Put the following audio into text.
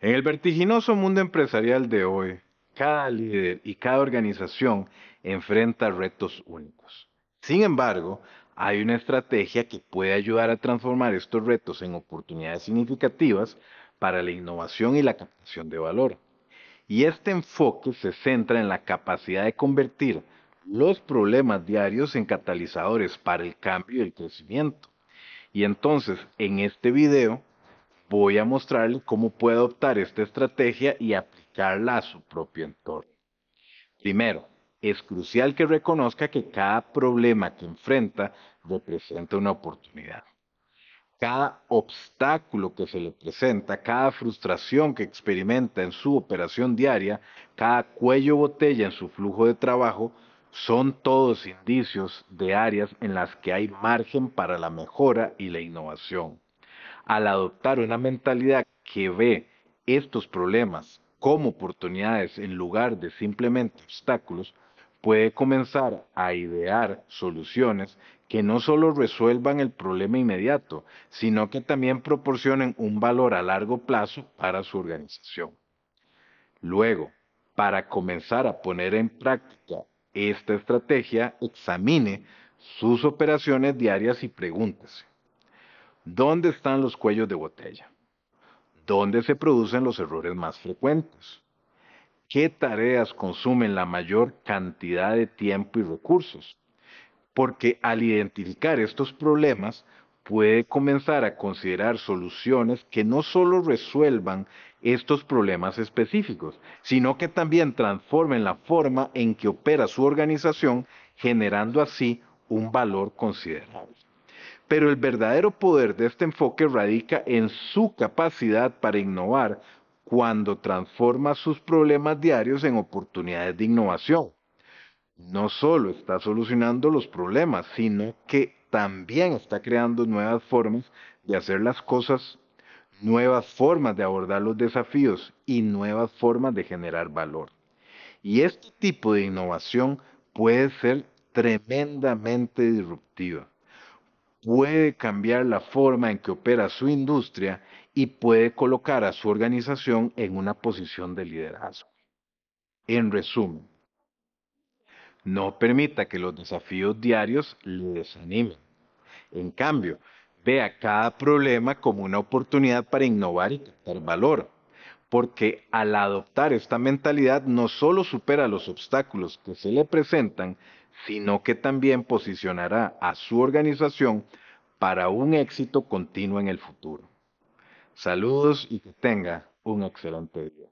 En el vertiginoso mundo empresarial de hoy, cada líder y cada organización enfrenta retos únicos. Sin embargo, hay una estrategia que puede ayudar a transformar estos retos en oportunidades significativas para la innovación y la captación de valor. Y este enfoque se centra en la capacidad de convertir los problemas diarios en catalizadores para el cambio y el crecimiento. Y entonces, en este video, voy a mostrarle cómo puede adoptar esta estrategia y aplicarla a su propio entorno. Primero, es crucial que reconozca que cada problema que enfrenta representa una oportunidad. Cada obstáculo que se le presenta, cada frustración que experimenta en su operación diaria, cada cuello botella en su flujo de trabajo, son todos indicios de áreas en las que hay margen para la mejora y la innovación al adoptar una mentalidad que ve estos problemas como oportunidades en lugar de simplemente obstáculos, puede comenzar a idear soluciones que no solo resuelvan el problema inmediato, sino que también proporcionen un valor a largo plazo para su organización. Luego, para comenzar a poner en práctica esta estrategia, examine sus operaciones diarias y pregúntese, ¿Dónde están los cuellos de botella? ¿Dónde se producen los errores más frecuentes? ¿Qué tareas consumen la mayor cantidad de tiempo y recursos? Porque al identificar estos problemas, puede comenzar a considerar soluciones que no solo resuelvan estos problemas específicos, sino que también transformen la forma en que opera su organización, generando así un valor considerable. Pero el verdadero poder de este enfoque radica en su capacidad para innovar cuando transforma sus problemas diarios en oportunidades de innovación. No solo está solucionando los problemas, sino que también está creando nuevas formas de hacer las cosas, nuevas formas de abordar los desafíos y nuevas formas de generar valor. Y este tipo de innovación puede ser tremendamente disruptiva puede cambiar la forma en que opera su industria y puede colocar a su organización en una posición de liderazgo. En resumen, no permita que los desafíos diarios le desanimen. En cambio, vea cada problema como una oportunidad para innovar y captar valor, porque al adoptar esta mentalidad no solo supera los obstáculos que se le presentan, sino que también posicionará a su organización para un éxito continuo en el futuro. Saludos y que tenga un excelente día.